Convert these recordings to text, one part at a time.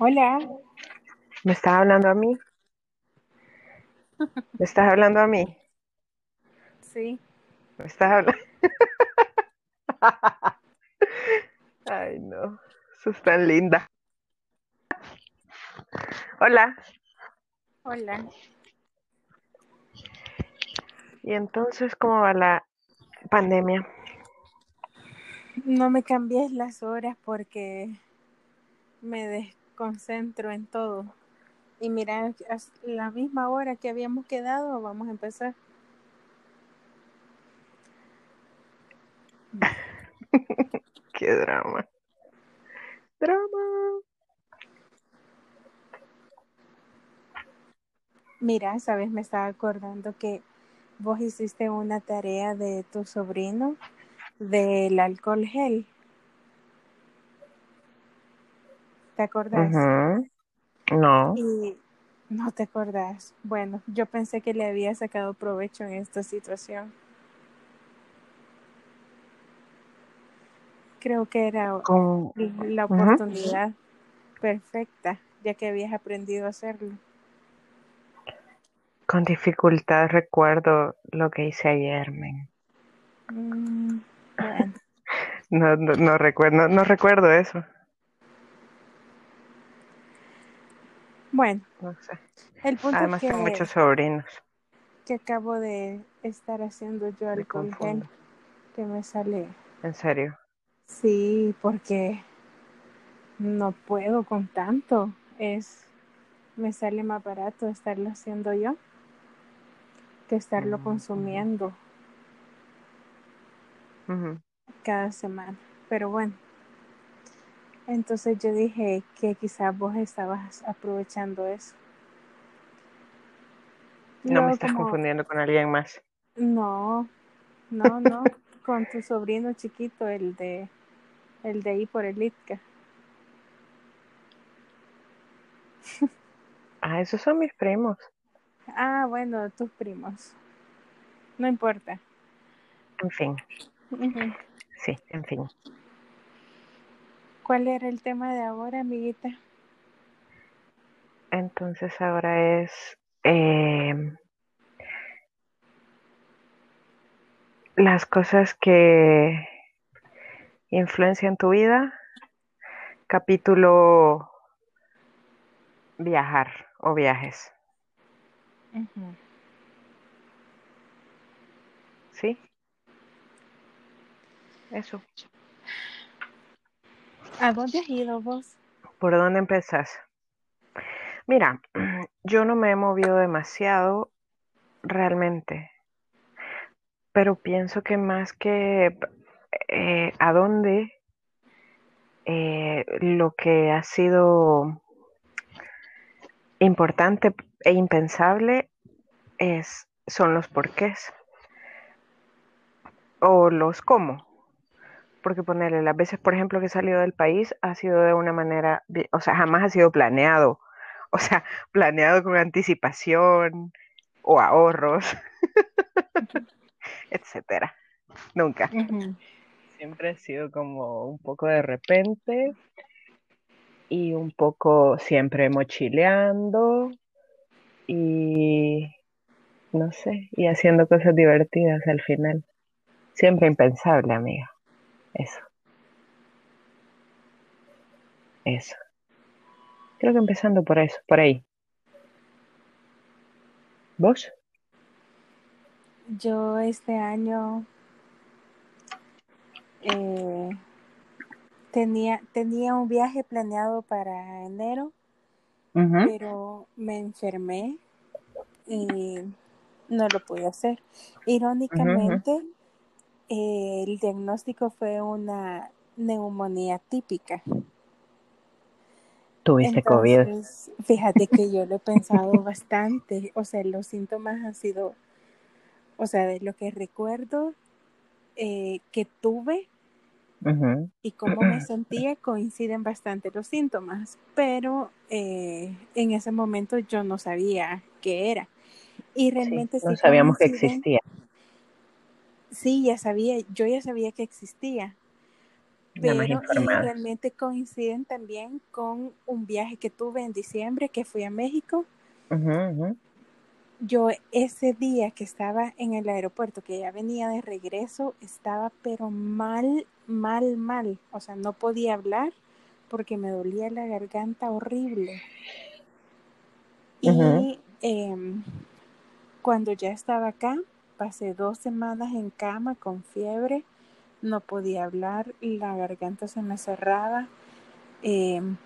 Hola. ¿Me estás hablando a mí? ¿Me estás hablando a mí? Sí. ¿Me estás hablando? Ay, no. Sos tan linda. Hola. Hola. ¿Y entonces cómo va la pandemia? No me cambies las horas porque me desconcentro en todo. Y mira, a la misma hora que habíamos quedado, vamos a empezar. Qué drama. Drama. Mira, sabes, me estaba acordando que vos hiciste una tarea de tu sobrino del alcohol gel. ¿Te acordás? No. Y no te acordás. Bueno, yo pensé que le había sacado provecho en esta situación. Creo que era la oportunidad perfecta, ya que habías aprendido a hacerlo. Con dificultad recuerdo lo que hice ayer, men. Mm, bueno. no, no, no, recuerdo, no, recuerdo eso. Bueno, no sé. El punto Además que, tengo muchos sobrinos. Que acabo de estar haciendo yo al gel que me sale. ¿En serio? Sí, porque no puedo con tanto. Es me sale más barato estarlo haciendo yo que estarlo consumiendo cada semana. Pero bueno, entonces yo dije que quizás vos estabas aprovechando eso. No me estás confundiendo con alguien más. No, no, no, con tu sobrino chiquito, el de el de ahí por el ITCA. Ah, esos son mis primos. Ah, bueno, tus primos. No importa. En fin. Sí, en fin. ¿Cuál era el tema de ahora, amiguita? Entonces ahora es em, las cosas que influencian tu vida. Capítulo viajar o viajes. ¿Sí? Eso. ¿A dónde has ido vos? ¿Por dónde empezás? Mira, yo no me he movido demasiado realmente, pero pienso que más que eh, a dónde, eh, lo que ha sido importante e impensable es, son los porqués o los cómo. Porque ponerle las veces, por ejemplo, que he salido del país ha sido de una manera, o sea, jamás ha sido planeado. O sea, planeado con anticipación o ahorros, etcétera. Nunca. Siempre ha sido como un poco de repente y un poco siempre mochileando y no sé, y haciendo cosas divertidas al final. Siempre impensable, amiga. Eso. Eso. Creo que empezando por eso, por ahí. ¿Vos? Yo este año eh, tenía, tenía un viaje planeado para enero, pero me enfermé y no lo pude hacer. Irónicamente, el diagnóstico fue una neumonía típica. Tuviste COVID. Fíjate que yo lo he pensado bastante. O sea, los síntomas han sido, o sea, de lo que recuerdo eh, que tuve y cómo me sentía coinciden bastante los síntomas, pero eh, en ese momento yo no sabía qué era. Y realmente no sabíamos que existía. Sí, ya sabía, yo ya sabía que existía. Pero y realmente coinciden también con un viaje que tuve en diciembre que fui a México. Yo ese día que estaba en el aeropuerto, que ya venía de regreso, estaba pero mal, mal, mal. O sea, no podía hablar porque me dolía la garganta horrible. Y em, cuando ya estaba acá, pasé dos semanas en cama con fiebre, no podía hablar, la garganta se me cerraba, em,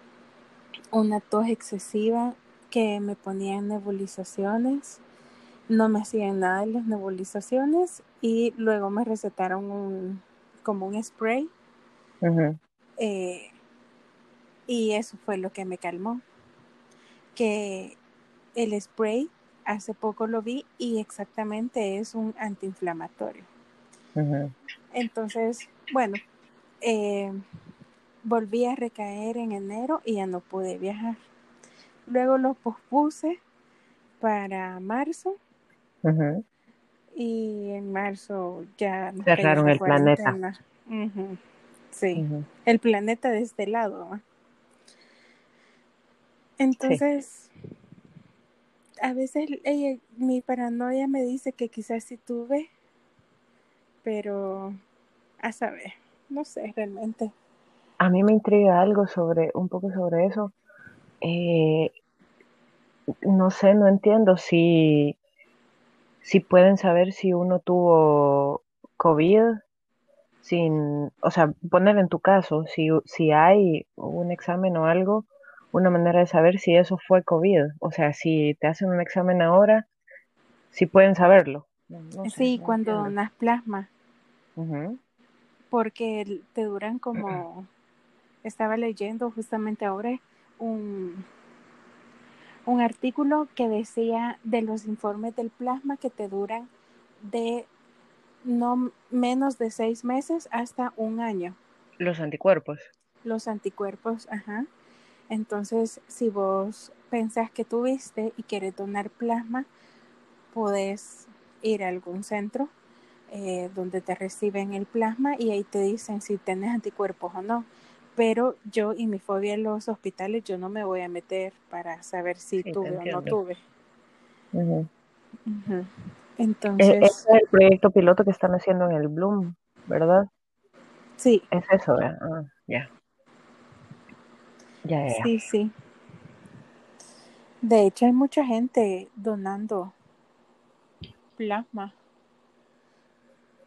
una tos excesiva que me ponía en nebulizaciones, no me hacían nada en las nebulizaciones y luego me recetaron un, como un spray. Eh, y eso fue lo que me calmó. Que el spray, hace poco lo vi y exactamente es un antiinflamatorio. Entonces, bueno, eh, volví a recaer en enero y ya no pude viajar. Luego lo pospuse para marzo. Y en marzo ya cerraron el planeta. Sí, el planeta de este lado. Entonces, a veces ella, mi paranoia me dice que quizás sí tuve, pero a saber, no sé realmente. A mí me intriga algo sobre, un poco sobre eso. Eh, no sé, no entiendo si, si pueden saber si uno tuvo COVID sin, o sea, poner en tu caso, si, si hay un examen o algo, una manera de saber si eso fue COVID. O sea, si te hacen un examen ahora, si pueden saberlo. sí, cuando donas plasma. Porque te duran como, estaba leyendo justamente ahora un, un artículo que decía de los informes del plasma que te duran de no menos de seis meses hasta un año. Los anticuerpos. Los anticuerpos, ajá. Entonces, si vos pensás que tuviste y quieres donar plasma, podés ir a algún centro eh, donde te reciben el plasma y ahí te dicen si tienes anticuerpos o no. Pero yo y mi fobia en los hospitales, yo no me voy a meter para saber si tuve o no tuve. Entonces. Ese es el proyecto piloto que están haciendo en el Bloom, ¿verdad? Sí. Es eso, ah, ya. Sí, sí. De hecho, hay mucha gente donando plasma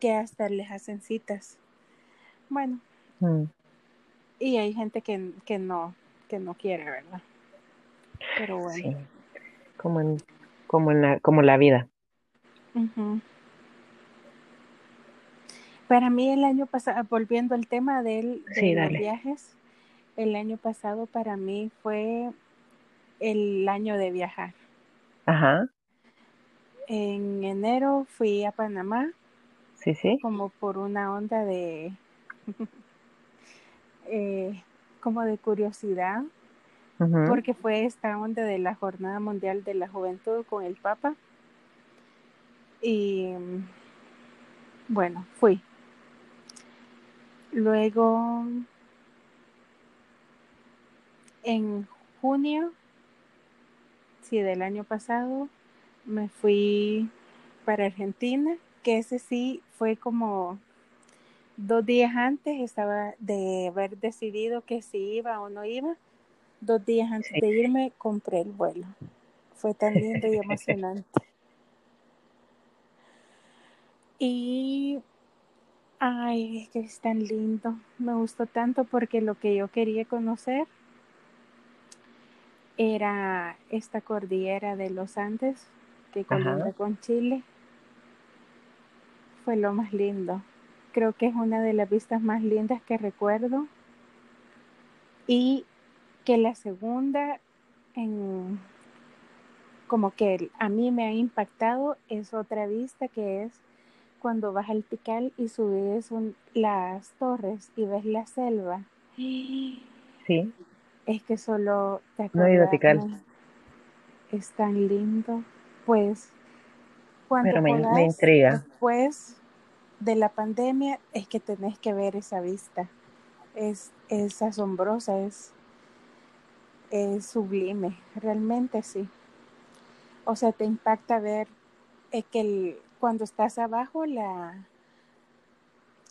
que hasta les hacen citas. Bueno. Mm. Y hay gente que, que no que no quiere, ¿verdad? Pero bueno. Sí. Como en, como en la, como la vida. Para mí el año pasado, volviendo al tema de, de los viajes, el año pasado para mí fue el año de viajar. Ajá. En enero fui a Panamá. Sí, sí. Como por una onda de, eh, como de curiosidad, porque fue esta onda de la Jornada Mundial de la Juventud con el Papa. Y bueno, fui. Luego en junio, sí, del año pasado, me fui para Argentina, que ese sí fue como dos días antes, estaba de haber decidido que si iba o no iba. Dos días antes de irme, compré el vuelo. Fue tan lindo y emocionante. Y ay, es que es tan lindo. Me gustó tanto porque lo que yo quería conocer era esta cordillera de los Andes que colinda con Chile. Fue lo más lindo. Creo que es una de las vistas más lindas que recuerdo. Y que la segunda, en, como que a mí me ha impactado, es otra vista que es cuando vas al Tikal y subes las torres y ves la selva. Sí. Es que solo te No he ido Es tan lindo. Pues, cuando me, intriga. después de la pandemia es que tenés que ver esa vista. Es, es asombrosa, es, es sublime, realmente sí. O sea, te impacta ver eh, que cuando estás abajo la,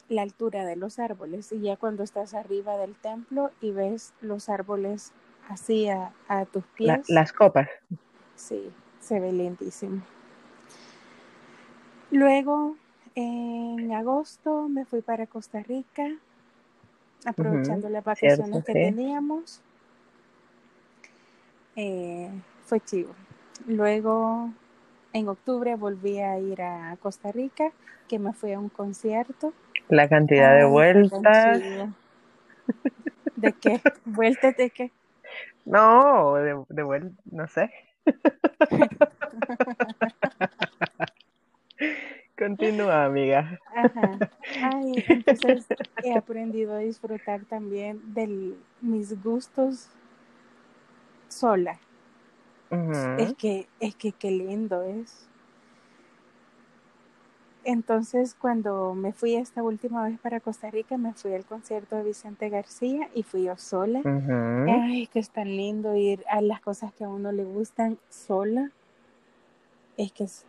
la altura de los árboles y ya cuando estás arriba del templo y ves los árboles así a, tus pies. las copas. Sí, se ve lindísimo. Luego, en agosto me fui para Costa Rica, aprovechando las vacaciones que teníamos. Eh, fue chivo. Luego, en octubre volví a ir a Costa Rica, que me fui a un concierto. La cantidad de vueltas. ¿De qué? ¿Vueltas de qué? No, de, de vuelta, no sé. Continúa, amiga. Ajá. Ay, entonces he aprendido a disfrutar también de mis gustos sola. Es que, es que qué lindo es. Entonces, cuando me fui esta última vez para Costa Rica, me fui al concierto de Vicente García y fui yo sola. Ay, que es tan lindo ir a las cosas que a uno le gustan sola. Es que, es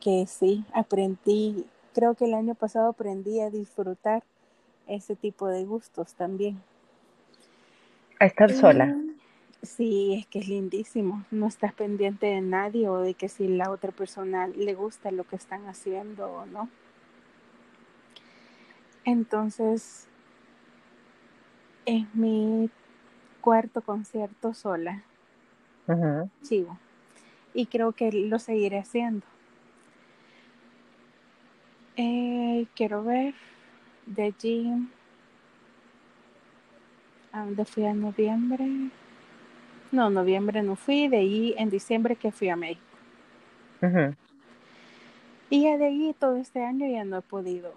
que sí, aprendí, creo que el año pasado aprendí a disfrutar ese tipo de gustos también. A estar sola. Sí, es que es lindísimo. No estás pendiente de nadie o de que si la otra persona le gusta lo que están haciendo o no. Entonces, es mi cuarto concierto sola. Chivo. Y creo que lo seguiré haciendo. Eh, quiero ver de allí a donde fui en noviembre. No, noviembre no fui, de ahí en diciembre que fui a México. Y de ahí todo este año ya no he podido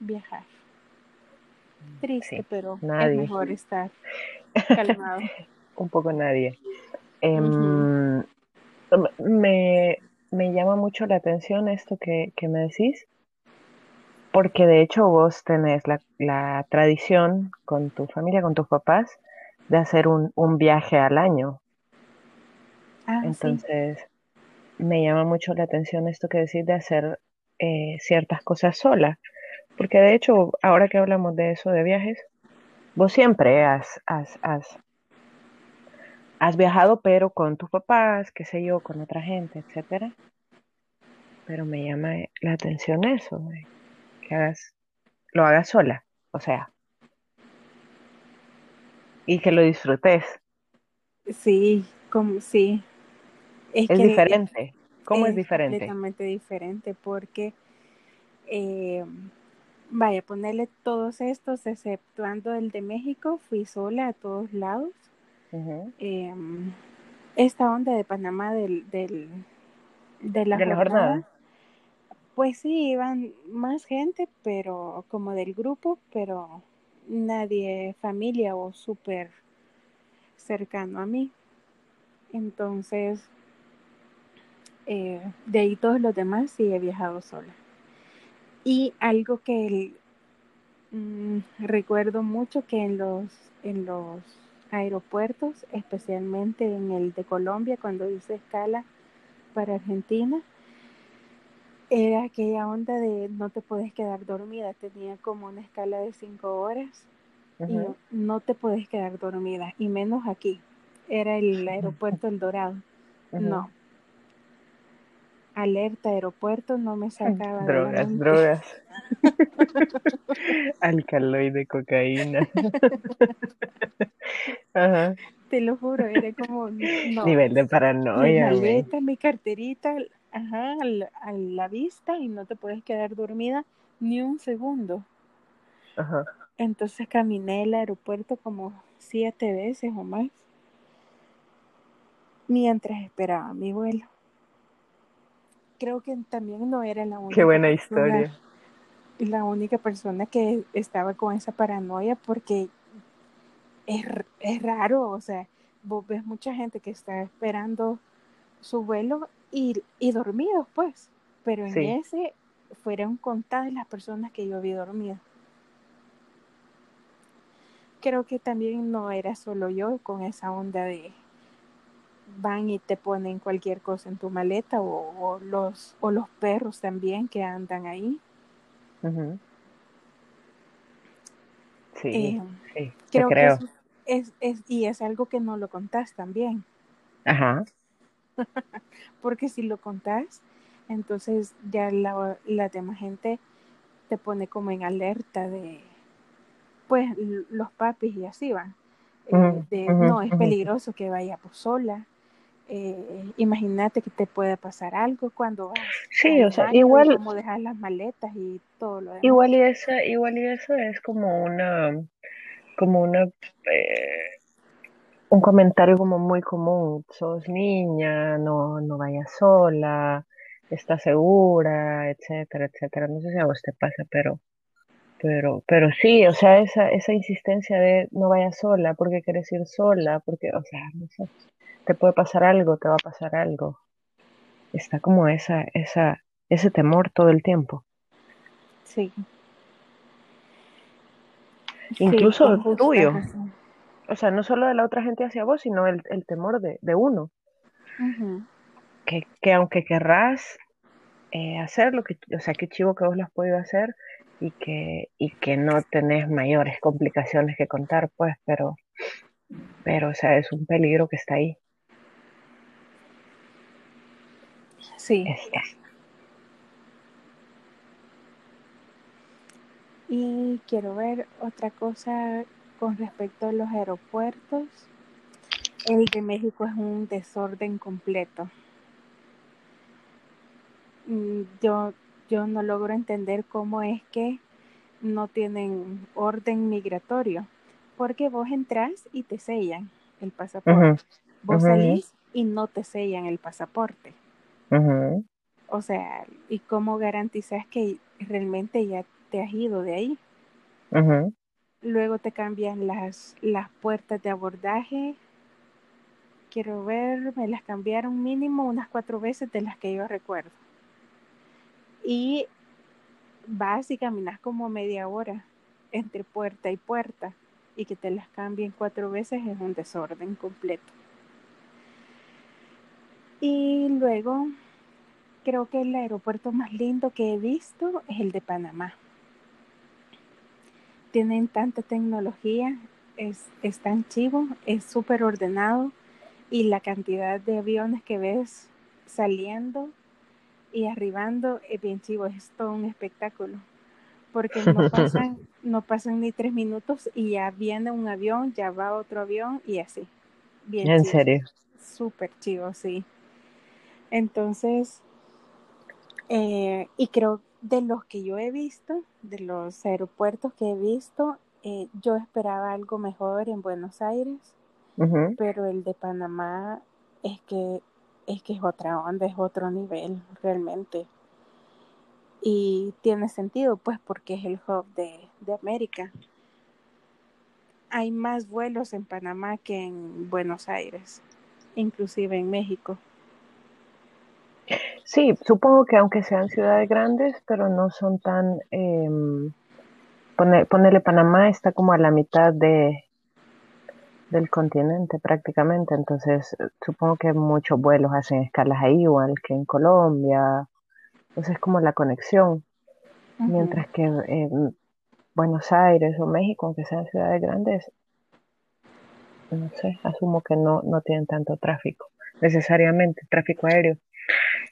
viajar. Triste, pero es mejor estar calmado. Un poco nadie. Em, me, me, llama mucho la atención esto que, que, me decís, porque de hecho vos tenés la, la tradición con tu familia, con tus papás, de hacer un, un viaje al año. Ah, Entonces, me llama mucho la atención esto que decís de hacer eh, ciertas cosas sola. Porque de hecho, ahora que hablamos de eso de viajes, vos siempre has, has, has, has viajado, pero con tus papás, qué sé yo, con otra gente, etcétera. Pero me llama la atención eso, que hagas, lo hagas sola. O sea, y que lo disfrutes. Sí, como sí. Es, diferente. ¿Cómo es, diferente? Completamente diferente porque, eh, vaya, ponerle todos estos, exceptuando el de México, fui sola a todos lados. Em, esta onda de Panamá del, del de la, jornada, pues sí, iban más gente, pero como del grupo, pero nadie familia o súper cercano a mí. Entonces, eh, de ahí todos los demás sí he viajado sola. Y algo que mm, recuerdo mucho que en los, en los aeropuertos, especialmente en el de Colombia, cuando hice escala para Argentina, era aquella onda de no te puedes quedar dormida, tenía como una escala de cinco horas y no te puedes quedar dormida, y menos aquí, era el aeropuerto El Dorado, no. Alerta aeropuerto no me sacaba. Drogas, drogas. Alcaloide, cocaína. Te lo juro, era como nivel de paranoia. Mi maleta, mi carterita, ajá, a la vista y no te puedes quedar dormida ni un segundo. Ajá. Entonces caminé el aeropuerto como siete veces o más mientras esperaba mi vuelo. Creo que también no era la única. Qué buena historia. la única persona que estaba con esa paranoia porque es, es raro, o sea, vos ves mucha gente que está esperando su vuelo y, y dormidos, pues. Pero en ese fueron contadas las personas que yo vi dormido. Creo que también no era solo yo con esa onda de van y te ponen cualquier cosa en tu maleta o, los o los perros también que andan ahí. Sí, eh, creo, que es, es, y es algo que no lo contás también. Ajá. Porque si lo contás, entonces ya la, la demás gente te pone como en alerta de, pues, los papis y así van. Eh, no, es peligroso que vaya por sola. Eh, imagínate que te puede pasar algo cuando vas. Sí, o sea, igual. Como dejar las maletas y todo lo demás. Igual y, esa, igual y eso es como una, como una, eh, un comentario como muy común. Sos niña, no, no vayas sola, está segura, etcétera, etcétera. No sé si a vos te pasa, pero, pero, pero sí, o sea, esa, esa insistencia de no vayas sola, porque quieres ir sola, porque, o sea, no sé, te puede pasar algo, te va a pasar algo. Está como esa, esa, ese temor todo el tiempo. Sí. Incluso tuyo. O sea, no solo de la otra gente hacia vos, sino el, el temor de, de uno. que, que, aunque querrás eh, hacer lo que, o sea, qué chivo que vos lo has podido hacer y que, y que no tenés mayores complicaciones que contar, pues, pero, pero, o sea, es un peligro que está ahí. Sí. Y quiero ver otra cosa con respecto a los aeropuertos. El de México es un desorden completo. Mm, yo, yo no logro entender cómo es que no tienen orden migratorio, porque vos entras y te sellan el pasaporte. Vos salís y no te sellan el pasaporte. O sea, ¿y cómo garantizas que realmente ya te has ido de ahí? Luego te cambian las, las puertas de abordaje. Quiero ver, me las cambiaron mínimo unas cuatro veces de las que yo recuerdo. Y vas y caminas como media hora entre puerta y puerta y que te las cambien cuatro veces es un desorden completo. Y luego creo que el aeropuerto más lindo que he visto es el de Panamá. Tienen tanta tecnología, es, es tan chivo, es súper ordenado y la cantidad de aviones que ves saliendo y arribando es bien chivo, es todo un espectáculo. Porque no pasan, no pasan ni tres minutos y ya viene un avión, ya va otro avión y así. Bien ¿En serio? Súper chivo, sí. Entonces, eh, y creo de los que yo he visto, de los aeropuertos que he visto, eh, yo esperaba algo mejor en Buenos Aires, pero el de Panamá es que es que es otra onda, es otro nivel realmente. Y tiene sentido, pues, porque es el hub de, de América. Hay más vuelos en Panamá que en Buenos Aires, inclusive en México. Sí, supongo que aunque sean ciudades grandes, pero no son tan... Eh, ponerle Panamá está como a la mitad de, del continente prácticamente, entonces supongo que muchos vuelos hacen escalas ahí, igual que en Colombia, entonces es como la conexión, mientras que en Buenos Aires o México, aunque sean ciudades grandes, no sé, asumo que no, no tienen tanto tráfico, necesariamente tráfico aéreo.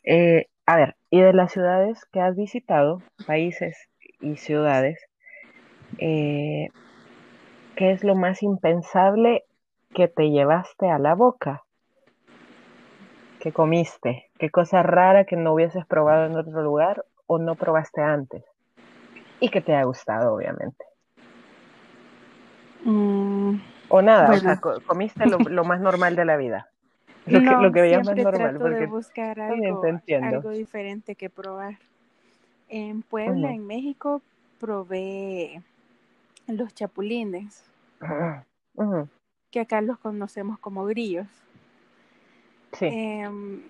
Eh, a ver, y de las ciudades que has visitado, países y ciudades, eh, ¿qué es lo más impensable que te llevaste a la boca? ¿Qué comiste? ¿Qué cosa rara que no hubieses probado en otro lugar o no probaste antes? Y que te ha gustado, obviamente. Mm, o nada, o sea, comiste lo más normal de la vida lo que, lo que veía más normal. Trato de buscar algo, algo diferente que probar. En Puebla, en México, probé los chapulines, que acá los conocemos como grillos. Sí. Em,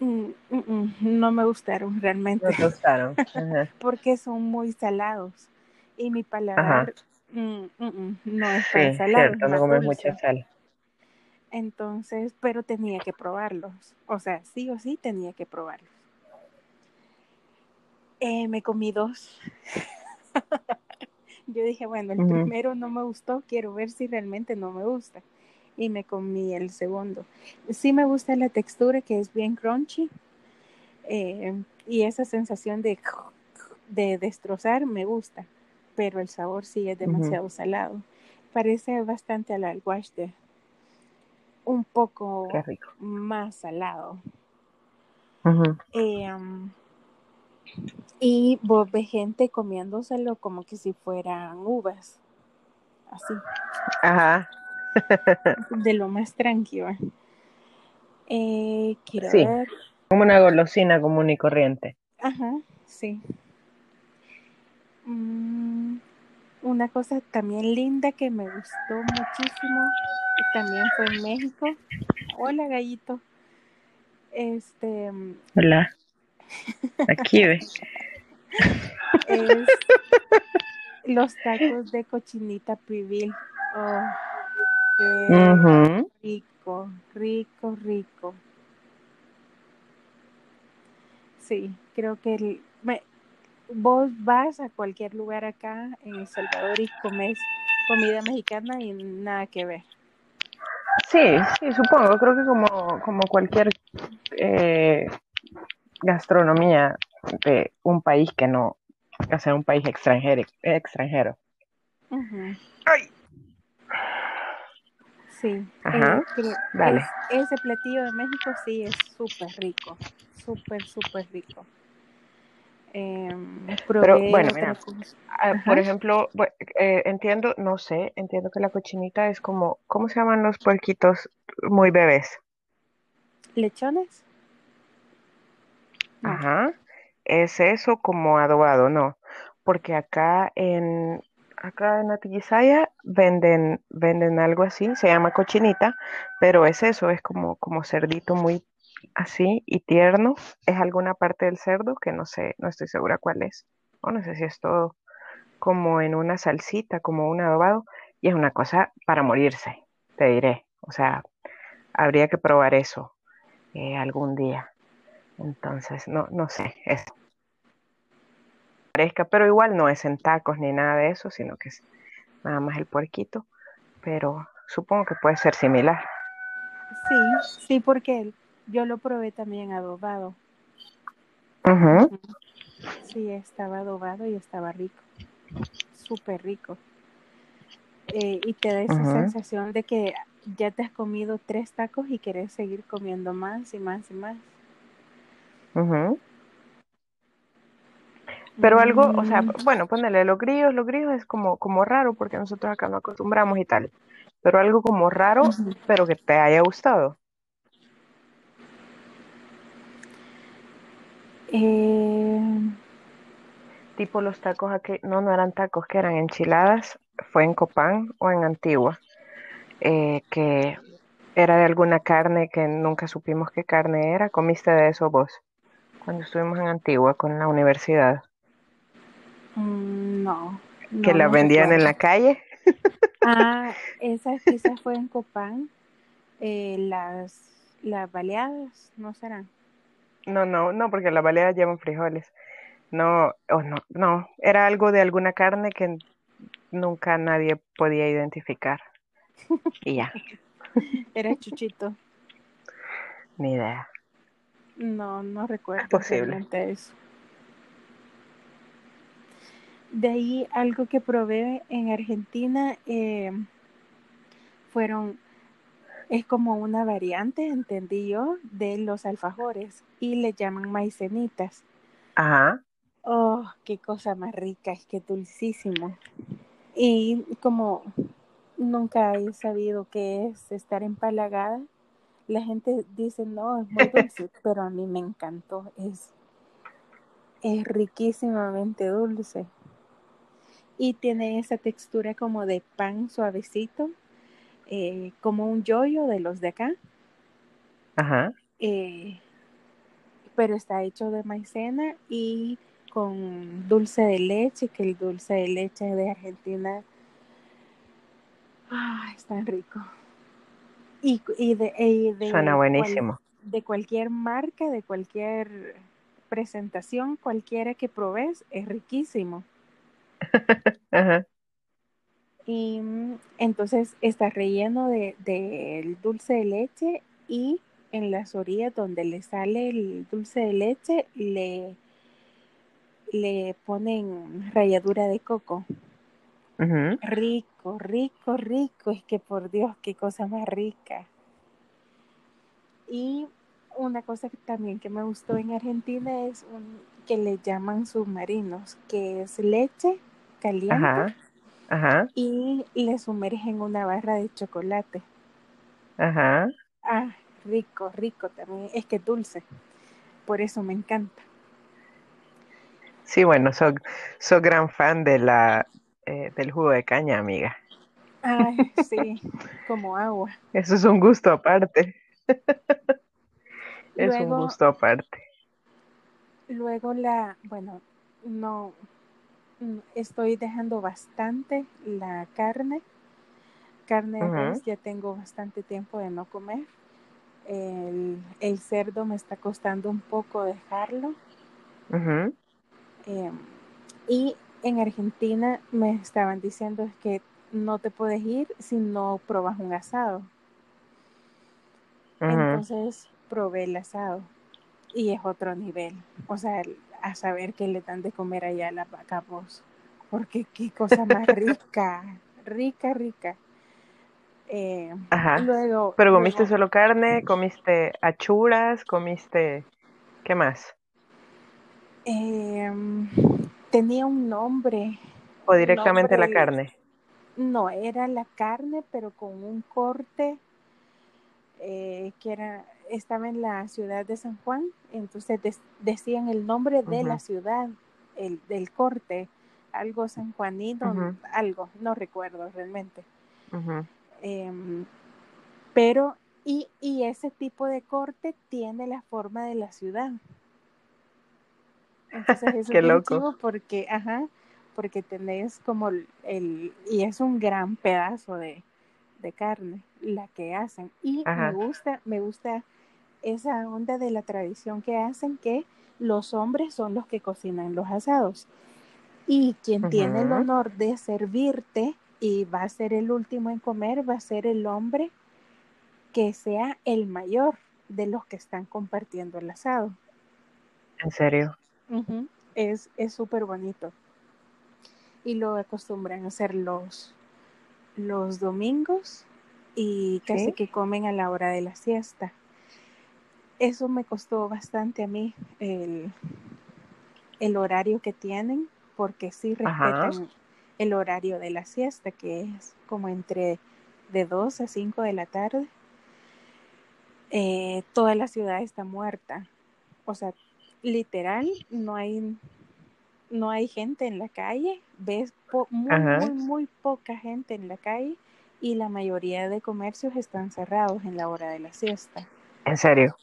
Mm, mm, mm, no me gustaron realmente. No te gustaron. Porque son muy salados. Y mi paladar no es para salados. Cierto, no comes mucha sal. Entonces, pero tenía que probarlos. O sea, sí o sí tenía que probarlos. Eh, me comí dos. Yo dije, bueno, el primero no me gustó, quiero ver si realmente no me gusta. Y me comí el segundo. Sí me gusta la textura que es bien crunchy. Eh, y esa sensación de, de destrozar me gusta. Pero el sabor sí es demasiado salado. Parece bastante al alguaste un poco más salado. Eh, um, y vos ves gente comiéndoselo como que si fueran uvas. Así. Ajá. de lo más tranquilo. Eh, quiero Como una golosina común y corriente. Ajá, sí. Mm, una cosa también linda que me gustó muchísimo también fue en México. Hola, gallito. Este. Hola. Aquí ve. los tacos de cochinita pibil. Oh, qué rico, rico, rico. Sí, creo que el, vos vas a cualquier lugar acá en El Salvador y comes comida mexicana y nada que ver. Sí, sí, supongo. Creo que como, como cualquier eh, gastronomía de un país que no, o sea, un país extranjero. extranjero. Ay. Sí. Ajá. Dale. ese platillo de México sí es súper rico, súper, súper rico. Em, pero bueno, mira, ah, por ejemplo, eh, entiendo, no sé, entiendo que la cochinita es como, ¿cómo se llaman los puerquitos muy bebés? ¿Lechones? Ajá, es eso como adobado, no, porque acá en, acá en Atiquizaya venden, venden algo así, se llama cochinita, pero es eso, es como, como cerdito muy así y tierno es alguna parte del cerdo que no sé, no estoy segura cuál es. O no sé si es todo como en una salsita, como un adobado, y es una cosa para morirse, te diré. O sea, habría que probar eso eh, algún día. Entonces, no, no sé, parezca, pero igual no es en tacos ni nada de eso, sino que es nada más el puerquito, pero supongo que puede ser similar. Sí, sí, porque yo lo probé también adobado. Sí, estaba adobado y estaba rico. Súper rico. Eh, y te da esa sensación de que ya te has comido tres tacos y querés seguir comiendo más y más y más. Pero algo, o sea, mm. bueno, ponele los grillos, los grillos es como, como raro porque nosotros acá no acostumbramos y tal. Pero algo como raro, pero que te haya gustado. Eh, tipo los tacos aquí, no, no eran tacos, que eran enchiladas, fue en Copán o en Antigua, eh, que era de alguna carne que nunca supimos qué carne era. ¿Comiste de eso vos? Cuando estuvimos en Antigua con la universidad. Mm, no. ¿Que la vendían en la calle? Ah, esa quizás fue en Copán. Eh, las, las baleadas, ¿no serán? No, no, no, porque las baleadas llevan frijoles. No, oh, no, no, era algo de alguna carne que nunca nadie podía identificar. Y ya. Era chuchito. Ni idea. No, no recuerdo. Es posible. Eso. De ahí algo que probé en Argentina eh, fueron es como una variante, entendí yo, de los alfajores y le llaman maicenitas. Ajá. Oh, qué cosa más rica, es que dulcísimo. Y como nunca he sabido qué es estar empalagada, la gente dice, no, es muy dulce, pero a mí me encantó, es, es riquísimamente dulce. Y tiene esa textura como de pan suavecito eh, como un yoyo de los de acá. Ajá. Eh, pero está hecho de maicena y con dulce de leche, que el dulce de leche de Argentina ah, es tan rico. Y, y de, Suena buenísimo. de cualquier marca, de cualquier presentación, cualquiera que probes, es riquísimo. Y mm, entonces está relleno de, de, dulce de leche y en las orillas donde le sale el dulce de leche le, le ponen ralladura de coco. Rico, rico, rico. Es que por Dios, qué cosa más rica. Y una cosa que también que me gustó en Argentina es un, que le llaman submarinos, que es leche caliente y le sumergen una barra de chocolate. Ajá. Ah, rico, rico también. Es que dulce. Por eso me encanta. Sí, bueno, soy, soy gran fan de la, eh, del jugo de caña, amiga. Ay, sí, como agua. Eso es un gusto aparte. es un gusto aparte. Luego la, bueno, no, estoy dejando bastante la carne. Carne ya tengo bastante tiempo de no comer. El, cerdo me está costando un poco dejarlo. Em, y en Argentina me estaban diciendo que no te puedes ir si no probas un asado. Entonces probé el asado y es otro nivel. O sea, a saber qué le dan de comer allá a la vaca Porque qué cosa más rica, rica, rica. Eh, Ajá. Luego, Pero comiste solo carne, comiste achuras, comiste, ¿qué más? Em, tenía un nombre. ¿O directamente la carne? No, era la carne, pero con un corte eh, que era, estaba en la ciudad de San Juan, entonces decían el nombre de la ciudad, el, del corte, algo San Juanito, algo, no recuerdo realmente. Em, pero, y, y ese tipo de corte tiene la forma de la ciudad. Entonces es loco. porque, ajá, porque tenés como el, y es un gran pedazo de, de carne la que hacen. Y me gusta, me gusta esa onda de la tradición que hacen que los hombres son los que cocinan los asados. Y quien tiene el honor de servirte y va a ser el último en comer, va a ser el hombre que sea el mayor de los que están compartiendo el asado. ¿En serio? Es súper bonito. Y lo acostumbran a hacer los, los domingos y casi que comen a la hora de la siesta. Eso me costó bastante a mí el, el horario que tienen, porque sí respetan el horario de la siesta, que es como entre de 2 a 5 de la tarde. Eh, toda la ciudad está muerta. O sea, literal, no hay, no hay gente en la calle, ves muy, muy, muy poca gente en la calle y la mayoría de comercios están cerrados en la hora de la siesta. ¿En serio?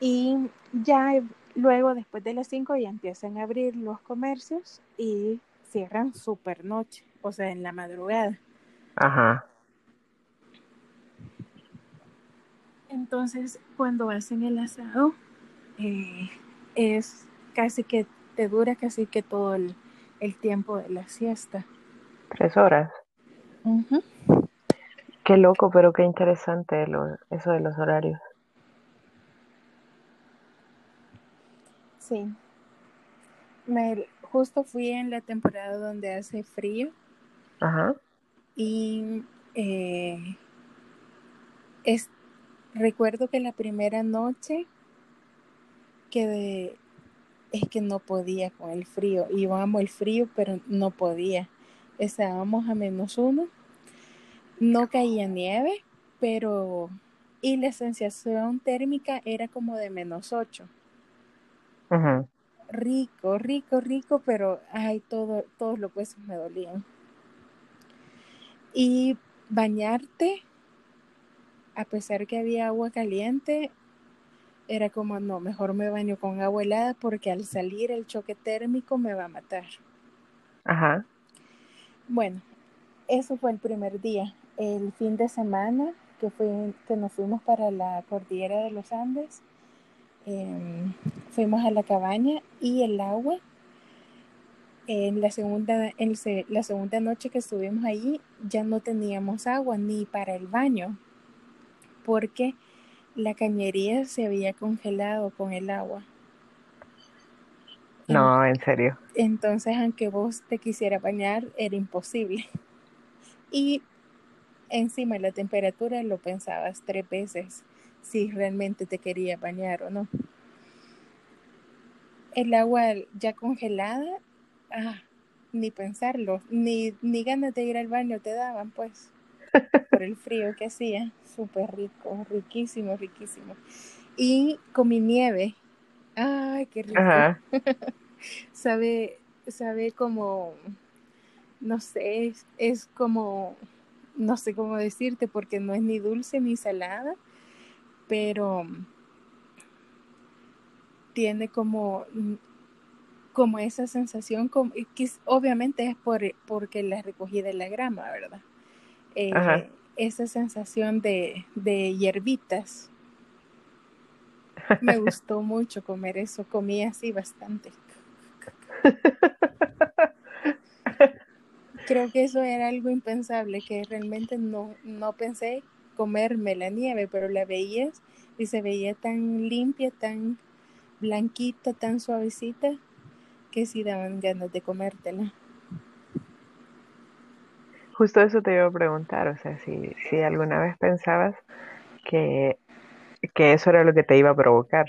Y ya luego, después de las 5, ya empiezan a abrir los comercios y cierran super noche, o sea, en la madrugada. Ajá. Entonces, cuando hacen el asado, eh, es casi que te dura casi que todo el, tiempo de la siesta. Tres horas. Qué loco, pero qué interesante eso de los horarios. Sí. Me, justo fui en la temporada donde hace frío. Ajá. Y eh, es, recuerdo que la primera noche que es que no podía con el frío. Íbamos el frío, pero no podía. Estábamos a menos uno. No caía nieve, pero... Y la sensación térmica era como de menos ocho. Rico, rico, rico, pero ay, todo, todos los huesos me dolían. Y bañarte a pesar que había agua caliente, era como, no, mejor me baño con agua helada porque al salir el choque térmico me va a matar. Ajá. Bueno, eso fue el primer día. El fin de semana que, fue, que nos fuimos para la cordillera de los Andes, em, fuimos a la cabaña y el agua. En la, segunda, en la segunda noche que estuvimos allí ya no teníamos agua ni para el baño porque la cañería se había congelado con el agua. No, en serio. Entonces, aunque vos te quisieras bañar, era imposible. Y encima la temperatura lo pensabas tres veces si realmente te quería bañar o no. El agua ya congelada, ah, ni pensarlo, ni, ni ganas de ir al baño te daban, pues, por el frío que hacía. Súper rico, riquísimo, riquísimo. Y comí nieve. Ay, qué rico. sabe, sabe como, no sé, es como no sé cómo decirte porque no es ni dulce ni salada, pero tiene como, como esa sensación, como, que obviamente es por, porque la recogí de la grama, ¿verdad? Eh, esa sensación de, de hierbitas. Me gustó mucho comer eso, comí así bastante. creo que eso era algo impensable, que realmente no, no pensé comerme la nieve, pero la veías y se veía tan limpia, tan blanquita, tan suavecita, que sí daban ganas de comértela. Justo eso te iba a preguntar, o sea, si, si alguna vez pensabas que, que eso era lo que te iba a provocar.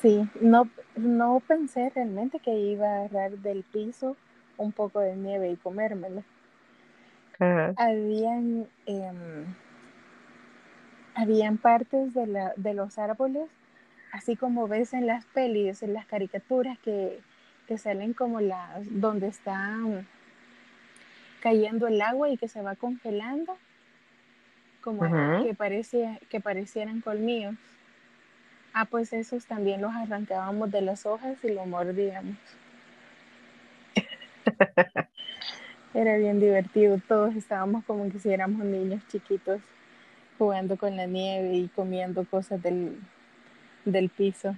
Sí, no, no pensé realmente que iba a agarrar del piso un poco de nieve y comérmelo. Habían, em, habían partes de, la, de los árboles, así como ves en las pelis, en las caricaturas que, que salen como las, donde está cayendo el agua y que se va congelando, como que, parecía, que parecieran colmillos. Ah, pues esos también los arrancábamos de las hojas y lo mordíamos. Era bien divertido, todos estábamos como que si éramos niños chiquitos jugando con la nieve y comiendo cosas del, del piso.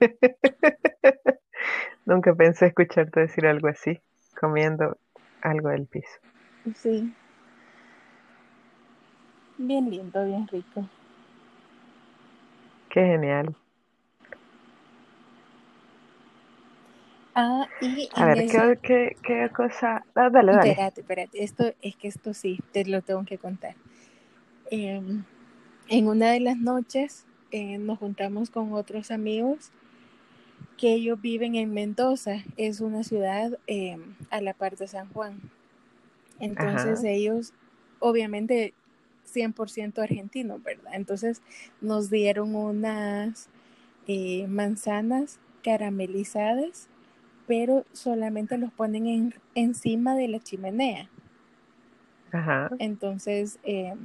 Nunca pensé escucharte decir algo así, comiendo algo del piso. Sí. Bien lindo, bien rico. Qué genial. Ah, y a ver, ¿qué, qué, cosa? Ah, dale, dale. Espérate, espérate. Esto, es que esto sí, te lo tengo que contar. Em, en una de las noches eh, nos juntamos con otros amigos que ellos viven en Mendoza. Es una ciudad em, a la parte de San Juan. Entonces ellos, obviamente, 100% argentino, ¿verdad? Entonces nos dieron unas eh, manzanas caramelizadas, pero solamente los ponen en, encima de la chimenea. Ajá. Entonces em,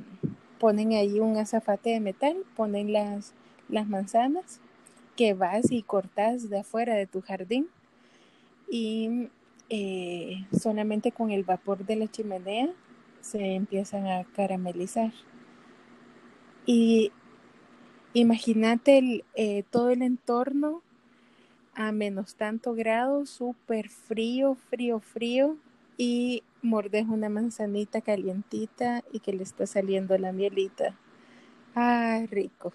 ponen ahí un azafate de metal, ponen las, las manzanas que vas y cortas de afuera de tu jardín y eh, solamente con el vapor de la chimenea se empiezan a caramelizar. Y imagínate eh, todo el entorno a menos tanto grado, súper frío, frío, frío, y mordes una manzanita calientita y que le está saliendo la mielita. Ah, rico.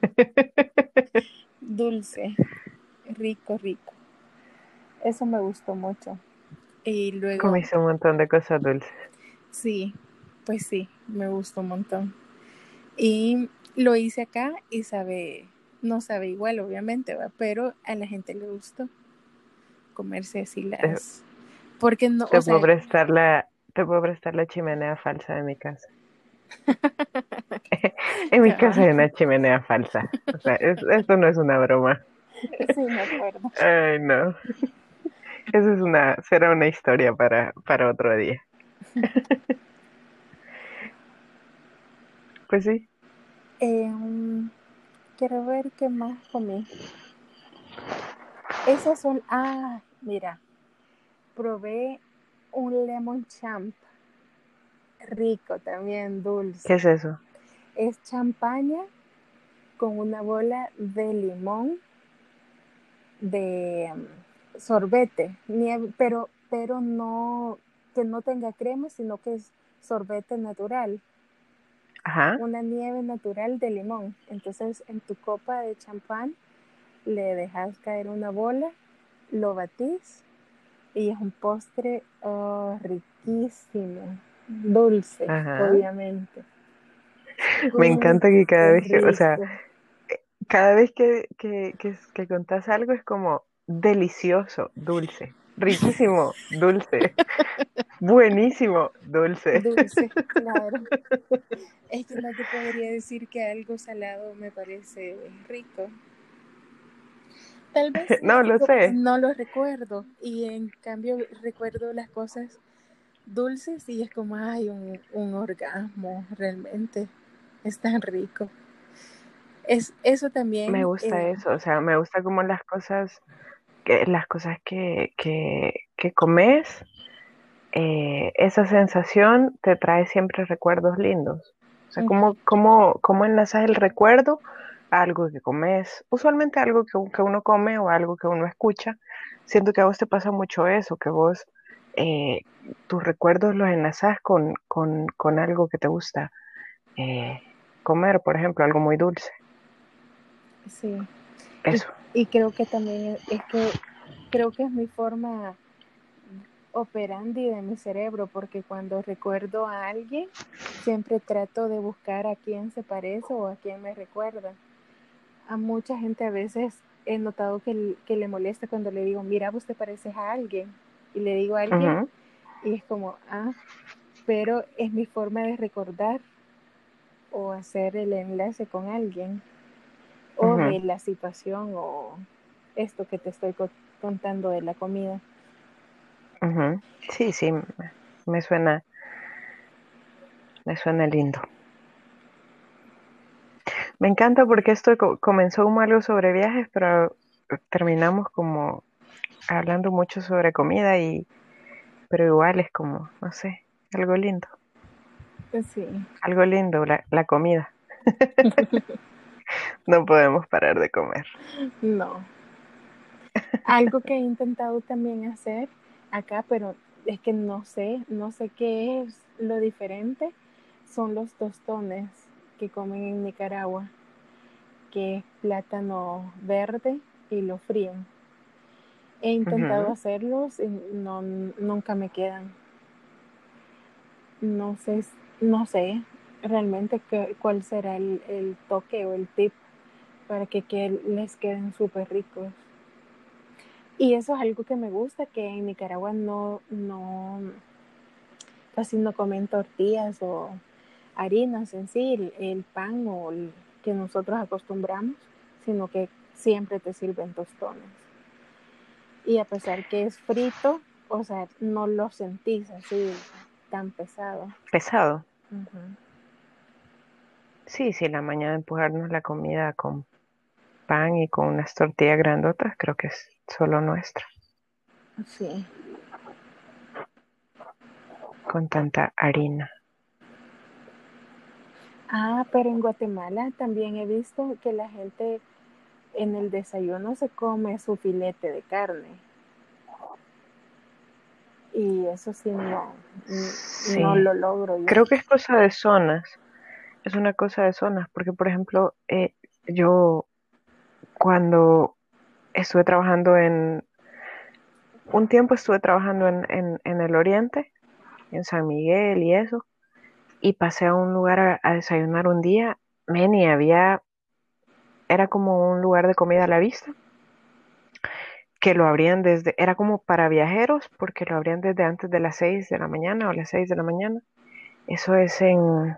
Dulce, rico, rico. Eso me gustó mucho. Y luego... Comiste un montón de cosas dulces. Sí, pues sí, me gustó un montón. Y lo hice acá y sabe, no sabe igual, obviamente, ¿va? pero a la gente le gustó comerse así las... Porque no... Te, puedo prestar la, te puedo prestar la chimenea falsa de mi casa. en mi casa hay una chimenea falsa. O sea, esto no es una broma. Sí, me acuerdo. Ay, no. Eso es una, será una historia para, para otro día. pues sí. Em, quiero ver qué más comí. Esas son, ah, mira, probé un lemon champ. Rico también, dulce. ¿Qué es eso? Es champaña con una bola de limón de mm, sorbete, pero, pero no que no tenga crema, sino que es sorbete natural. Ajá. Una nieve natural de limón. Entonces, en tu copa de champán le dejas caer una bola, lo batís y es un postre oh, riquísimo, dulce, obviamente. Me encanta que cada vez que, o sea, cada vez que, que, que, contás algo es como delicioso, dulce, riquísimo, dulce, buenísimo, dulce. Dulce, claro. Es que no te podría decir que algo salado me parece rico. Tal vez no lo sé. No lo recuerdo y en cambio recuerdo las cosas dulces y es como, ay, un, un orgasmo realmente. Es tan rico. Es, eso también. Me gusta eh, eso, o sea, me gusta como las cosas, que, las cosas que, que, que comes, eh, esa sensación te trae siempre recuerdos lindos. O sea, ¿cómo, cómo, cómo enlazas el recuerdo algo que comes? Usualmente algo que, que, uno come o algo que uno escucha. Siento que a vos te pasa mucho eso, que vos eh, tus recuerdos los enlazas con, con, con algo que te gusta comer, por ejemplo, algo muy dulce. Sí. Eso. Y, creo que también es que creo que es mi forma operandi de mi cerebro, porque cuando recuerdo a alguien, siempre trato de buscar a quién se parece o a quién me recuerda. A mucha gente a veces he notado que, que le molesta cuando le digo, mira, vos te pareces a alguien. Y le digo a alguien, y es como, ah, pero es mi forma de recordar o hacer el enlace con alguien o de la situación o esto que te estoy contando de la comida. Sí, sí, me suena, me suena lindo. Me encanta porque esto comenzó como algo sobre viajes, pero terminamos como hablando mucho sobre comida y, pero igual es como, no sé, algo lindo. Sí. Algo lindo, la, la comida. no podemos parar de comer. No. Algo que he intentado también hacer acá, pero es que no sé, no sé qué es lo diferente, son los tostones que comen en Nicaragua, que es plátano verde y lo fríen. He intentado hacerlos y no, nunca me quedan. No sé, no sé, realmente cuál será el, toque o el tip para que, les queden súper ricos. Y eso es algo que me gusta, que en Nicaragua no, no, casi no comen tortillas o harinas en sí, el, pan o el que nosotros acostumbramos, sino que siempre te sirven tostones. Y a pesar que es frito, o sea, no lo sentís así tan pesado. Pesado. Sí, sí, la mañana empujarnos la comida con pan y con unas tortillas grandotas, creo que es solo nuestra. Sí. Con tanta harina. Ah, pero en Guatemala también he visto que la gente en el desayuno se come su filete de carne. Y eso sí no, no lo logro. Creo que es cosa de zonas es una cosa de zonas, porque por ejemplo, eh, yo cuando estuve trabajando en, un tiempo estuve trabajando en, el oriente, en San Miguel y eso, y pasé a un lugar a, desayunar un día, men, había, era como un lugar de comida a la vista, que lo abrían desde, era como para viajeros, porque lo abrían desde antes de las 6 de la mañana o las 6 de la mañana. Eso es en,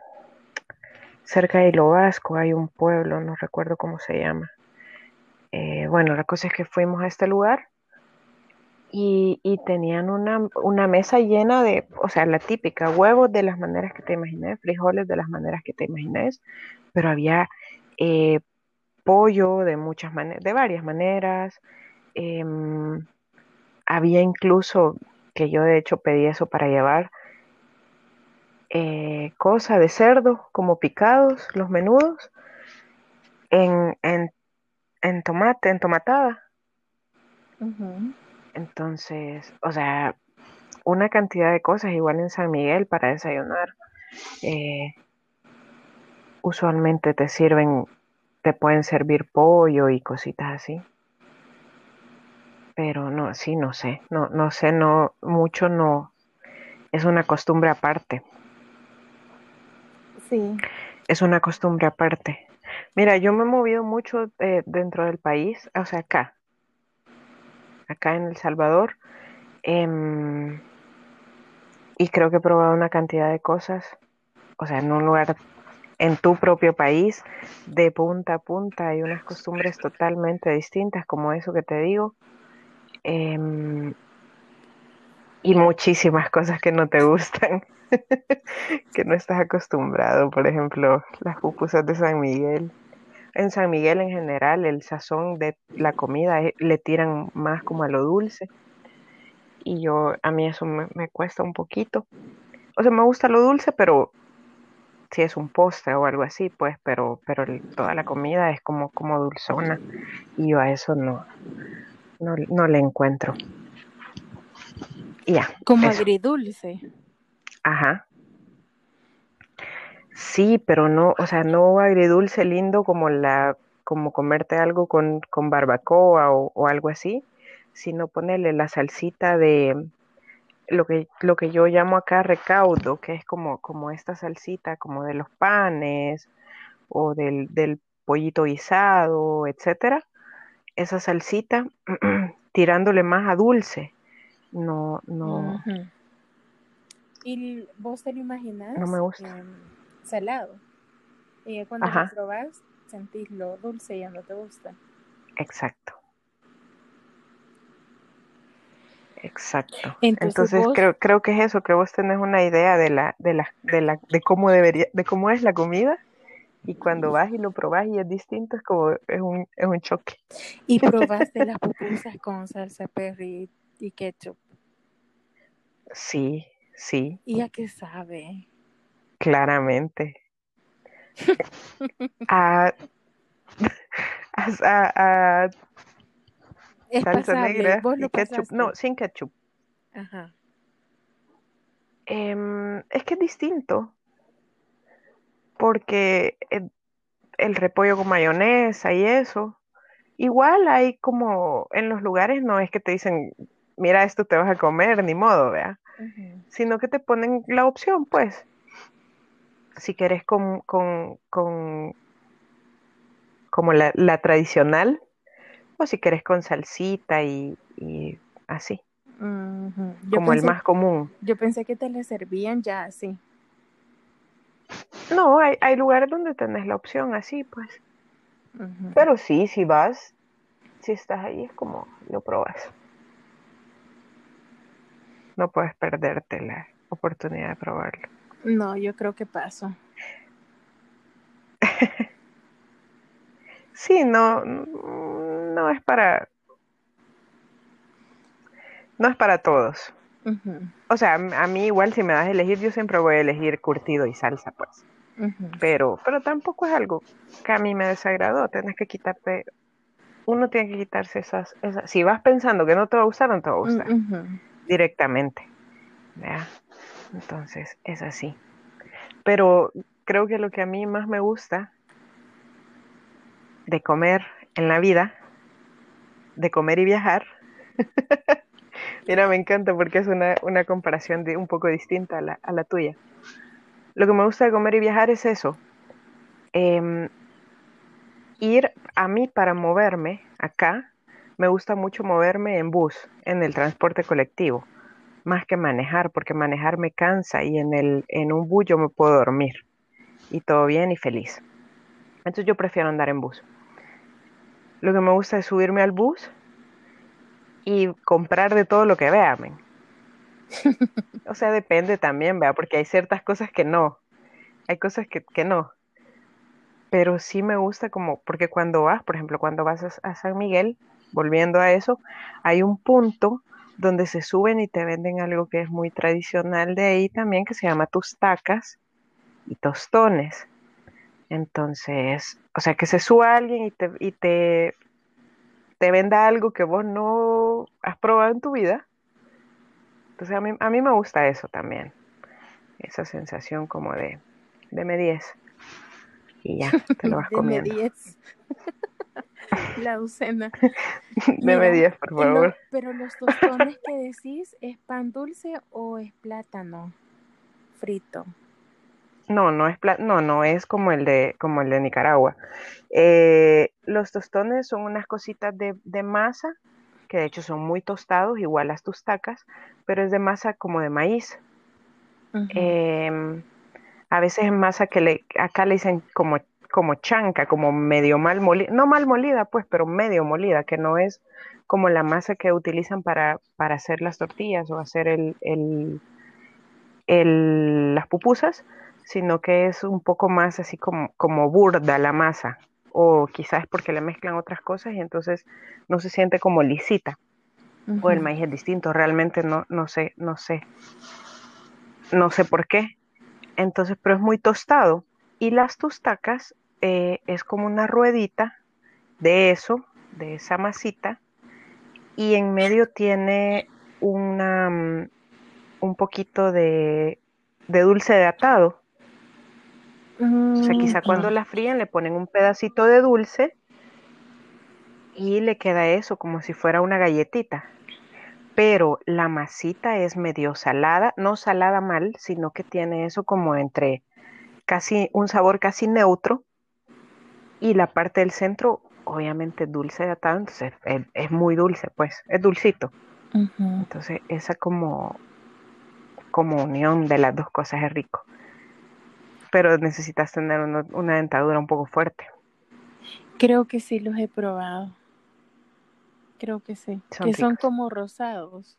cerca de Hilo hay un pueblo, no recuerdo cómo se llama. Eh, bueno, la cosa es que fuimos a este lugar y, y, tenían una, una, mesa llena de, o sea, la típica, huevos de las maneras que te imagines, frijoles de las maneras que te imagines, pero había eh, pollo de muchas maneras, de varias maneras. Eh, había incluso, que yo de hecho pedí eso para llevar, eh, cosa de cerdo, como picados, los menudos, en, en, en tomate, en tomatada. Entonces, o sea, una cantidad de cosas igual en San Miguel para desayunar. Eh, usualmente te sirven, te pueden servir pollo y cositas así. Pero no, sí, no sé, no, no sé, no, mucho no, es una costumbre aparte. Sí. Es una costumbre aparte. Mira, yo me he movido mucho eh, dentro del país, o sea, acá, acá en El Salvador. Eh, y creo que he probado una cantidad de cosas, o sea, en un lugar, en tu propio país, de punta a punta, hay unas costumbres totalmente distintas, como eso que te digo, eh, y muchísimas cosas que no te gustan, que no estás acostumbrado, por ejemplo, las pupusas de San Miguel en San Miguel en general el sazón de la comida le tiran más como a lo dulce. Y yo a mí eso me, me, cuesta un poquito. O sea me gusta lo dulce pero si es un postre o algo así pues pero pero toda la comida es como como dulzona. Y yo a eso no no, no le encuentro. Ya como eso. agridulce. Ajá Sí, pero no, o sea, no agridulce lindo como la, como comerte algo con, con barbacoa o, o, algo así, sino ponerle la salsita de lo que, lo que yo llamo acá recaudo, que es como, como esta salsita como de los panes o del, del pollito guisado, etcétera. Esa salsita tirándole más a dulce. No, no. Uh -huh. ¿Y vos te lo imaginas? No me gusta. Eh, salado. Y cuando Ajá. lo probas, sentís lo dulce y ya no te gusta. Exacto. Exacto. Entonces, Entonces vos- creo, creo que es eso, que vos tenés una idea de la, de la, de la, de cómo debería, de cómo es la comida, y cuando vas y lo probás y es distinto, es como, es un, es un choque. Y probaste las pupusas con salsa perry y ketchup. Sí, sí, ¿Y a qué sabe? Claramente. a, a, a- Es salsa pasable. negra y ketchup. No, sin ketchup. Ajá. Em, es que es distinto, porque el, el repollo con mayonesa y eso, igual hay como en los lugares no es que te dicen, mira, esto te vas a comer, ni modo, vea, sino que te ponen la opción, pues, si quieres con, con, con como la, la tradicional, o si quieres con salsita y, y así, como el más común. Yo pensé que te la servían ya así. No, hay, hay lugares donde tenés la opción así, pues. Pero sí, si vas, si estás ahí, es como lo probas. No puedes perderte la oportunidad de probarlo. No, yo creo que paso. Sí, no, no es para, no es para todos. O sea, a mí igual si me das a elegir, yo siempre voy a elegir curtido y salsa, pues. Pero, pero tampoco es algo que a mí me desagradó. Tienes que quitarte, uno tiene que quitarse esas, esas. Si vas pensando que no te va a gustar, no te va a gustar. Directamente. ¿ya? Entonces, es así. Pero creo que lo que a mí más me gusta de comer en la vida, de comer y viajar, mira, me encanta porque es una, una comparación de, un poco distinta a la, a la tuya. Lo que me gusta de comer y viajar es eso. Em, ir a mí para moverme acá, me gusta mucho moverme en bus, en el transporte colectivo más que manejar, porque manejar me cansa y en, el, en un bus yo me puedo dormir y todo bien y feliz. Entonces yo prefiero andar en bus. Lo que me gusta es subirme al bus y comprar de todo lo que vean. o sea, depende también, vea, porque hay ciertas cosas que no, hay cosas que, que no. Pero sí me gusta como, porque cuando vas, por ejemplo, cuando vas a, San Miguel, volviendo a eso, hay un punto donde se suben y te venden algo que es muy tradicional de ahí también, que se llama tustacas y tostones. Entonces, o sea, que se suba alguien y te, y te, te venda algo que vos no has probado en tu vida. Entonces, a mí, a mí me gusta eso también. Esa sensación como de, de me 10. Y ya, te lo vas comiendo. De 10. La docena. Deme 10, por favor. pero los tostones que decís, ¿es pan dulce o es plátano frito? No, no es no, no es como el de, como el de Nicaragua. Eh, los tostones son unas cositas de, masa, que de hecho son muy tostados, igual las tustacas, pero es de masa como de maíz. Em, a veces es masa que le, acá le dicen como, como chanca, como medio mal molida, no mal molida pues, pero medio molida, que no es como la masa que utilizan para, para hacer las tortillas o hacer el, el, el, las pupusas, sino que es un poco más así como, como burda la masa, o quizás es porque le mezclan otras cosas y entonces no se siente como lisita. O el maíz es distinto, realmente no, no sé, no sé, no sé por qué. Entonces, pero es muy tostado. Y las tostacas eh, es como una ruedita de eso, de esa masita, y en medio tiene una, mm, un poquito de, de dulce de atado o sea, quizá cuando la fríen le ponen un pedacito de dulce y le queda eso como si fuera una galletita. Pero la masita es medio salada, no salada mal, sino que tiene eso como entre casi un sabor casi neutro y la parte del centro obviamente dulce de atado, entonces es, muy dulce, pues es dulcito. Entonces esa como, como unión de las dos cosas es rico pero necesitas tener una, dentadura un poco fuerte. Creo que sí los he probado. Creo que sí. que son como rosados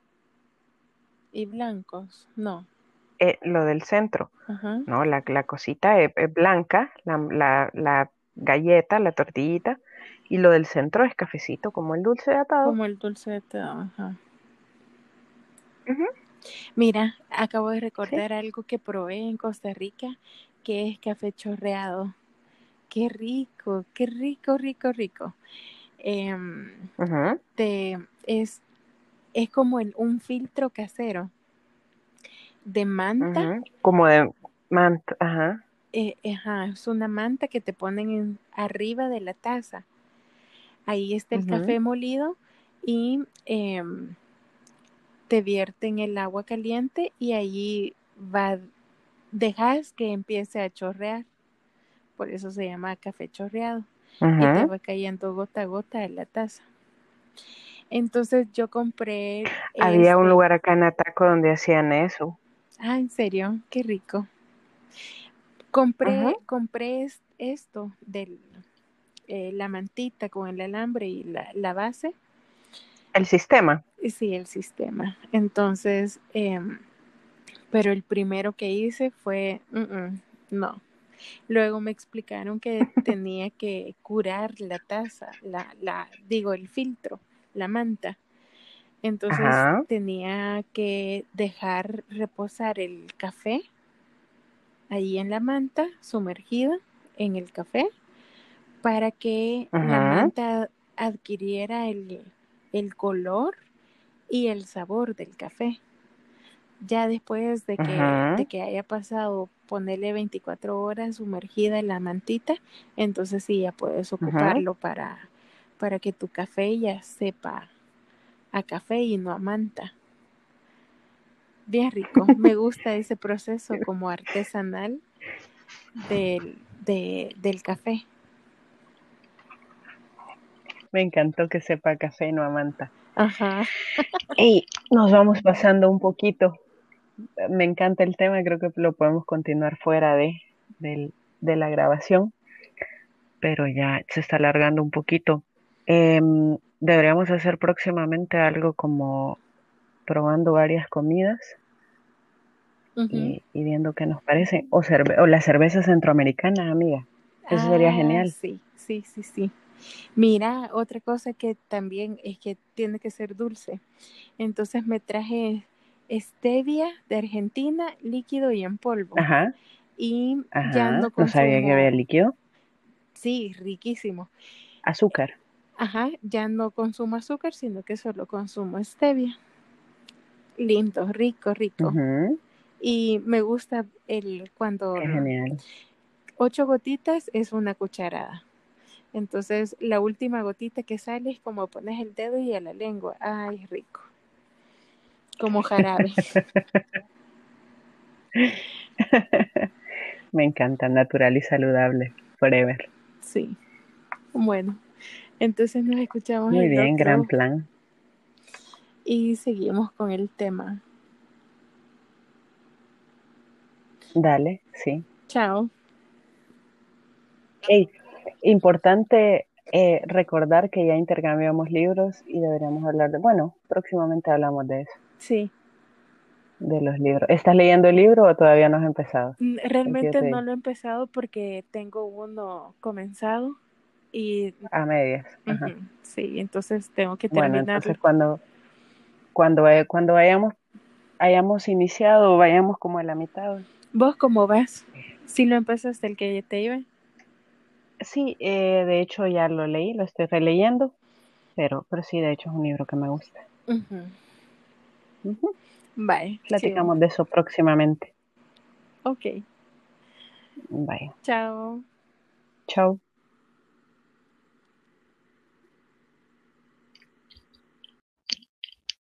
y blancos, no. Eh, lo del centro, no, la, la cosita es, blanca, la, la, galleta, la tortillita, y lo del centro es cafecito, como el dulce de atado. Como el dulce de atado, ajá. Mira, acabo de recordar algo que probé en Costa Rica que es café chorreado. Qué rico, qué rico, rico, rico. Te, es, es como un filtro casero de manta. Como de manta, ajá. Eh, ajá. Es una manta que te ponen en, arriba de la taza. Ahí está el café molido y em, te vierten el agua caliente y allí va dejas que empiece a chorrear. Por eso se llama café chorreado. Y te va cayendo gota a gota de la taza. Entonces yo compré. Había un este lugar acá en Ataco donde hacían eso. Ah, ¿en serio? Qué rico. Compré, compré esto de eh, la mantita con el alambre y la, la, base. ¿El sistema? Sí, el sistema. Entonces, eh, pero el primero que hice fue, no. Luego me explicaron que tenía que curar la taza, la, la, digo, el filtro, la manta. Entonces tenía que dejar reposar el café ahí en la manta, sumergida en el café, para que la manta adquiriera el, el color y el sabor del café. Ya después de que, que haya pasado, ponerle 24 horas sumergida en la mantita, entonces sí ya puedes ocuparlo para, para que tu café ya sepa a café y no a manta. Bien rico, me gusta ese proceso como artesanal del, del café. Me encantó que sepa café y no a manta. Ajá. y nos vamos pasando un poquito me encanta el tema, creo que lo podemos continuar fuera de, de la grabación, pero ya se está alargando un poquito. Em, deberíamos hacer próximamente algo como probando varias comidas y, viendo qué nos parecen. O, o la cerveza centroamericana, amiga. Eso sería ah, genial. Sí, sí, sí, sí. Mira, otra cosa que también es que tiene que ser dulce. Entonces me traje stevia de Argentina, líquido y en polvo. Ajá. Y ya no consumo... ¿No sabía que había líquido? Sí, riquísimo. Azúcar. Ajá, ya no consumo azúcar, sino que solo consumo stevia. Lindo, rico, rico. Y me gusta el cuando... genial. Ocho gotitas es una cucharada. Entonces, la última gotita que sale es como pones el dedo y a la lengua. Ay, rico. Como jarabe. Me encanta, natural y saludable, forever. Sí. Bueno, entonces nos escuchamos. Muy bien, gran plan. Y seguimos con el tema. Dale, sí. Chao. Hey, importante eh, recordar que ya intercambiamos libros y deberíamos hablar de, bueno, próximamente hablamos de eso. Sí. De los libros. ¿Estás leyendo el libro o todavía no has empezado? Mm, realmente no lo he empezado porque tengo uno comenzado y... A medias. Sí, entonces tengo que terminar. Bueno, entonces cuando, cuando, cuando vayamos, hayamos iniciado, vayamos como a la mitad. ¿Vos cómo vas? Si lo empezaste el que te iba. Sí, eh, de hecho ya lo leí, lo estoy releyendo, pero, pero sí, de hecho es un libro que me gusta. Bye. Platicamos de eso próximamente. Ok. Bye. Chao. Chao.